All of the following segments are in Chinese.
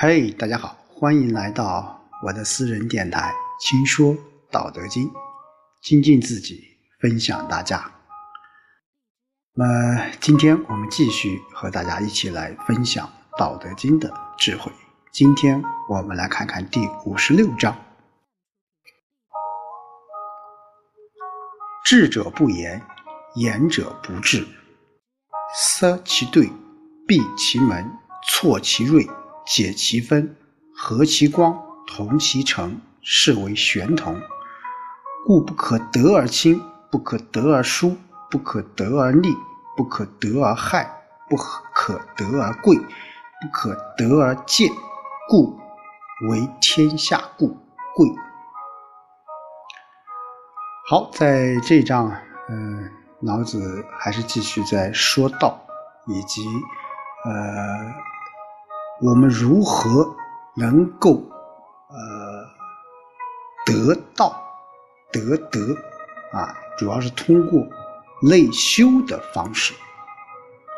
嘿，大家好，欢迎来到我的私人电台《轻说道德经》，精进自己，分享大家。那今天我们继续和大家一起来分享《道德经》的智慧。今天我们来看看第五十六章：智者不言，言者不智。塞其兑，闭其门，错其锐。解其分，和其光，同其成，是为玄同。故不可得而亲，不可得而疏，不可得而利，不可得而害，不可得而贵，不可得而贱。故为天下故贵。好，在这章，嗯，老子还是继续在说道，以及呃。我们如何能够呃得道得德啊？主要是通过内修的方式。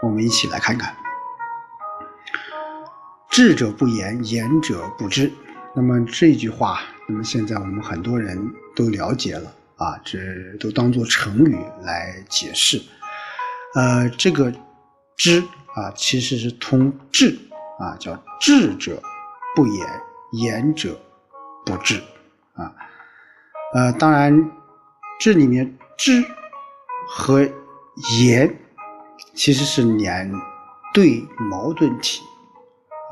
我们一起来看看：智者不言，言者不知。那么这句话，那么现在我们很多人都了解了啊，这都当做成语来解释。呃，这个知啊，其实是通智。啊，叫智者不言，言者不智。啊，呃，当然，这里面智和言其实是两对矛盾体。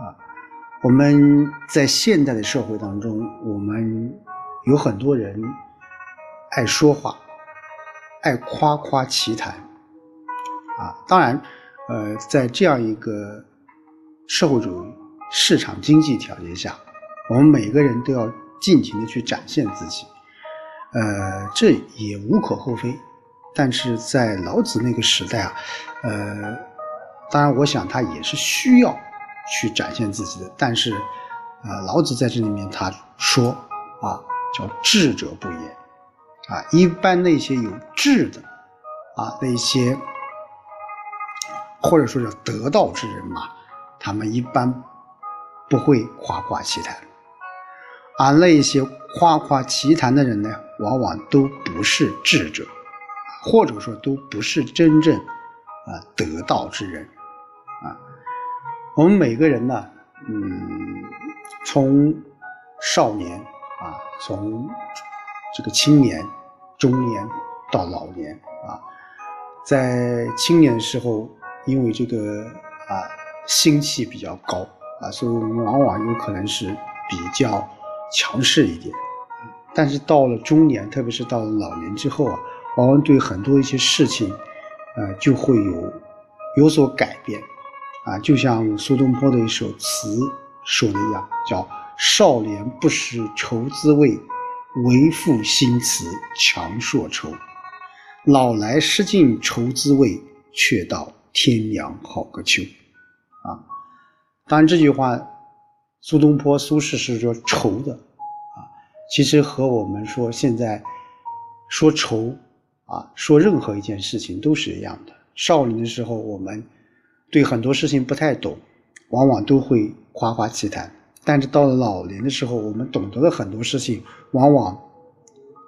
啊，我们在现代的社会当中，我们有很多人爱说话，爱夸夸其谈。啊，当然，呃，在这样一个。社会主义市场经济条件下，我们每个人都要尽情的去展现自己，呃，这也无可厚非。但是在老子那个时代啊，呃，当然我想他也是需要去展现自己的。但是，啊，老子在这里面他说啊，叫智者不言，啊，一般那些有智的啊，那些或者说叫得道之人嘛。他们一般不会夸夸其谈，而那一些夸夸其谈的人呢，往往都不是智者，或者说都不是真正啊得道之人啊。我们每个人呢，嗯，从少年啊，从这个青年、中年到老年啊，在青年时候，因为这个啊。心气比较高啊，所以我们往往有可能是比较强势一点。但是到了中年，特别是到了老年之后啊，往往对很多一些事情，呃，就会有有所改变啊。就像苏东坡的一首词说的一样，叫“少年不识愁滋味，为赋新词强说愁；老来失尽愁滋味，却道天凉好个秋。”啊，当然这句话，苏东坡、苏轼是说愁的，啊，其实和我们说现在说愁啊，说任何一件事情都是一样的。少年的时候，我们对很多事情不太懂，往往都会夸夸其谈；但是到了老年的时候，我们懂得了很多事情，往往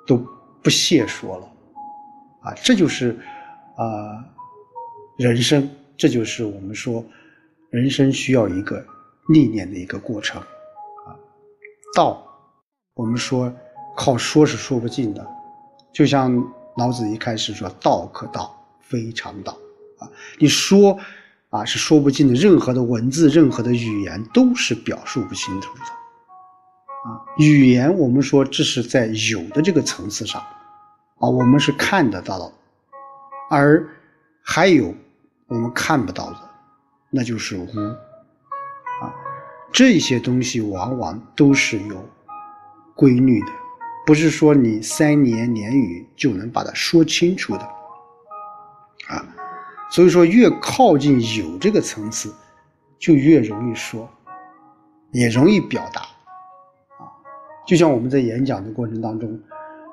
都不屑说了。啊，这就是啊，人生，这就是我们说。人生需要一个历练的一个过程，啊，道，我们说靠说是说不尽的，就像老子一开始说“道可道，非常道”，啊，你说啊是说不尽的，任何的文字、任何的语言都是表述不清楚的，啊，语言我们说这是在有的这个层次上，啊，我们是看得到的，而还有我们看不到的。那就是无啊，这些东西往往都是有规律的，不是说你三言两语就能把它说清楚的啊。所以说，越靠近有这个层次，就越容易说，也容易表达啊。就像我们在演讲的过程当中，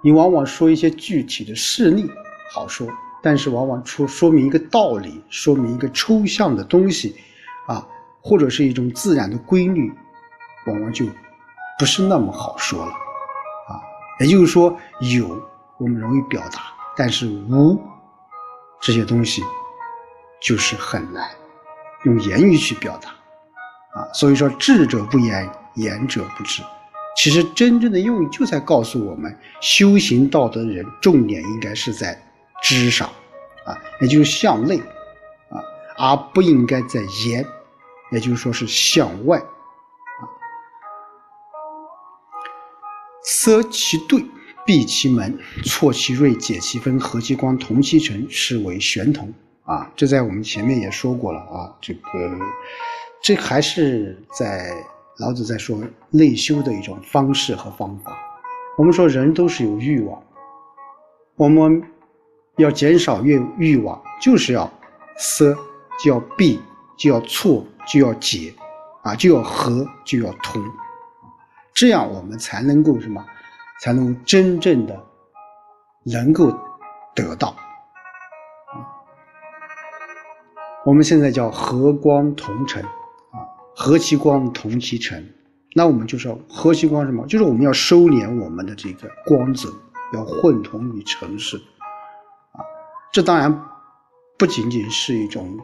你往往说一些具体的事例好说。但是往往说说明一个道理，说明一个抽象的东西，啊，或者是一种自然的规律，往往就不是那么好说了啊。也就是说，有我们容易表达，但是无这些东西就是很难用言语去表达啊。所以说，智者不言，言者不知。其实真正的用意就在告诉我们，修行道德的人重点应该是在知上，啊，也就是向内，啊，而不应该在言，也就是说是向外，啊，塞其兑，闭其门，错其锐，解其分，和其光，同其尘，是为玄同。啊，这在我们前面也说过了啊，这个，这还是在。老子在说内修的一种方式和方法。我们说人都是有欲望，我们要减少欲欲望，就是要塞，就要避，就要错，就要解，啊，就要和，就要通，这样我们才能够什么？才能真正的能够得到。我们现在叫和光同尘。啊和其光，同其尘。那我们就是要和其光什么？就是我们要收敛我们的这个光泽，要混同于尘世。这当然不仅仅是一种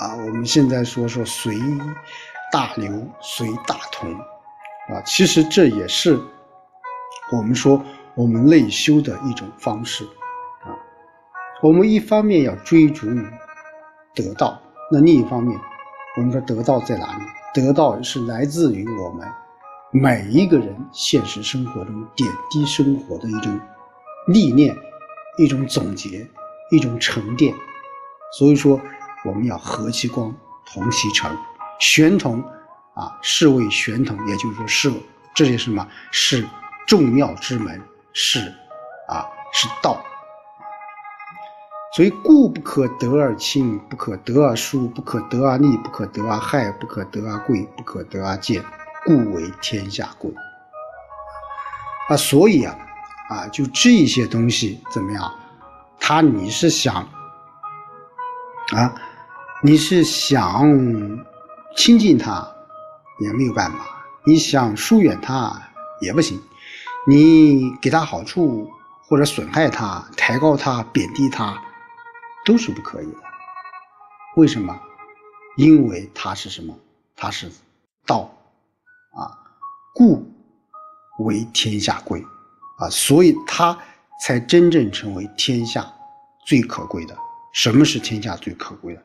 啊，我们现在说说随大流，随大同。啊，其实这也是我们说我们内修的一种方式。啊，我们一方面要追逐得道，那另一方面，我们说得道在哪里？得到是来自于我们每一个人现实生活中点滴生活的一种历练、一种总结、一种沉淀。所以说，我们要和其光，同其尘，玄同啊，是谓玄同，也就是说是这些什么？是众妙之门，是啊，是道。所以，故不可得而亲，不可得而疏，不可得而利，不可得而害，不可得而贵，不可得而贱，故为天下贵。啊，所以啊，啊，就这些东西怎么样？他你是想啊，你是想亲近他也没有办法，你想疏远他也不行，你给他好处或者损害他、抬高他、贬低他。都是不可以的，为什么？因为它是什么？它是道啊，故为天下贵啊，所以它才真正成为天下最可贵的。什么是天下最可贵的？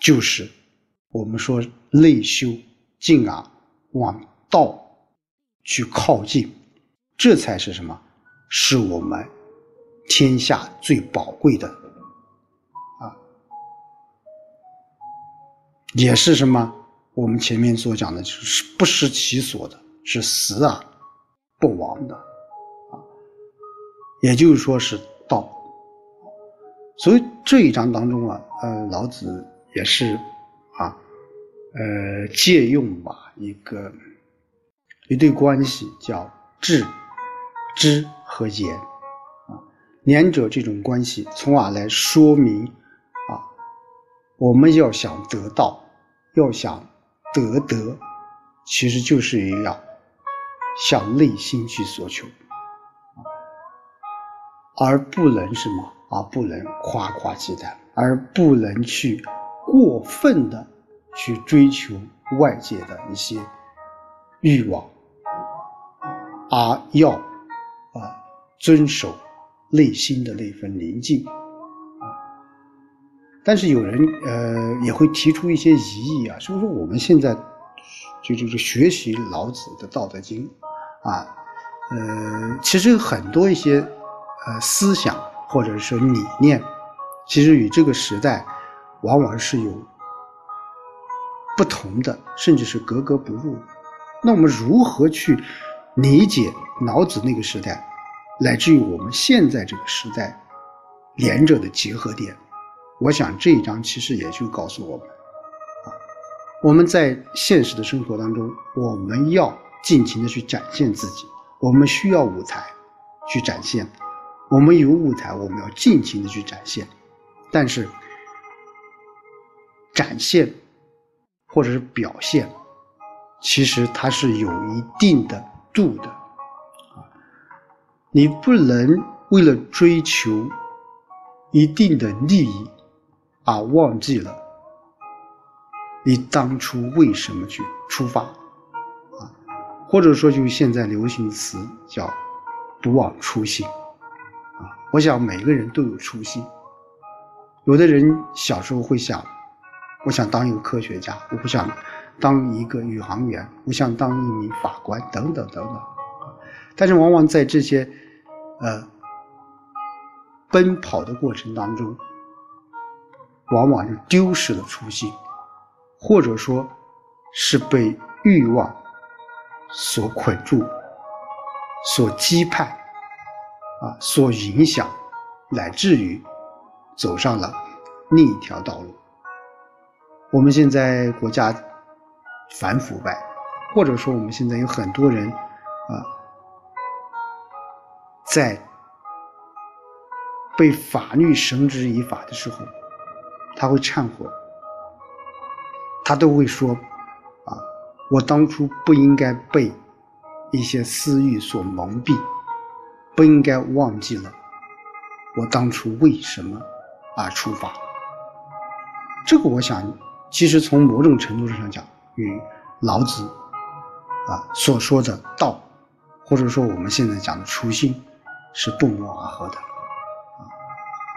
就是我们说内修，进而往道去靠近，这才是什么？是我们天下最宝贵的啊。也是什么？我们前面所讲的，就是不失其所的，是死而不亡的。也就是说是道。所以这一章当中啊，呃，老子也是啊，呃，借用吧一个一对关系，叫智、知和言啊，两者这种关系，从而来说明啊，我们要想得道。要想得德，其实就是要向内心去索求，而不能什么，而不能夸夸其谈，而不能去过分的去追求外界的一些欲望，而要啊遵守内心的那份宁静。但是有人呃也会提出一些疑义啊，所以说我们现在就就是学习老子的《道德经》，啊，呃，其实很多一些呃思想或者是理念，其实与这个时代往往是有不同的，甚至是格格不入。那我们如何去理解老子那个时代，乃至于我们现在这个时代两者的结合点？我想这一章其实也就告诉我们，啊，我们在现实的生活当中，我们要尽情的去展现自己，我们需要舞台去展现，我们有舞台，我们要尽情的去展现，但是展现或者是表现，其实它是有一定的度的啊，你不能为了追求一定的利益而忘记了你当初为什么去出发啊，或者说就是现在流行词叫不忘初心，我想每个人都有初心。有的人小时候会想，我想当一个科学家，我不想当一个宇航员，我想当一名法官，等等等等。但是往往在这些呃奔跑的过程当中，往往就丢失了初心，或者说是被欲望所捆住、所羁绊啊、所影响，乃至于。走上了另一条道路。我们现在国家反腐败，或者说我们现在有很多人啊，在被法律绳之以法的时候，他会忏悔，他都会说：“啊，我当初不应该被一些私欲所蒙蔽，不应该忘记了我当初为什么。”而，出发，这个我想，其实从某种程度上讲，与老子啊所说的道，或者说我们现在讲的初心，是不谋而合的。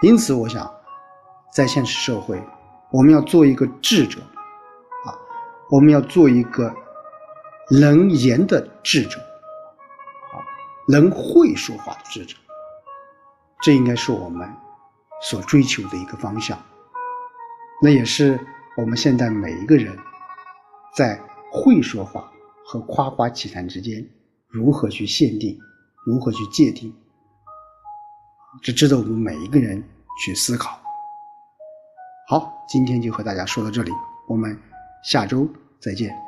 因此，我想，在现实社会，我们要做一个智者，啊，我们要做一个能言的智者，能会说话的智者，这应该是我们。所追求的一个方向，那也是我们现在每一个人在会说话和夸夸其谈之间如何去限定，如何去界定，这值得我们每一个人去思考。好，今天就和大家说到这里，我们下周再见。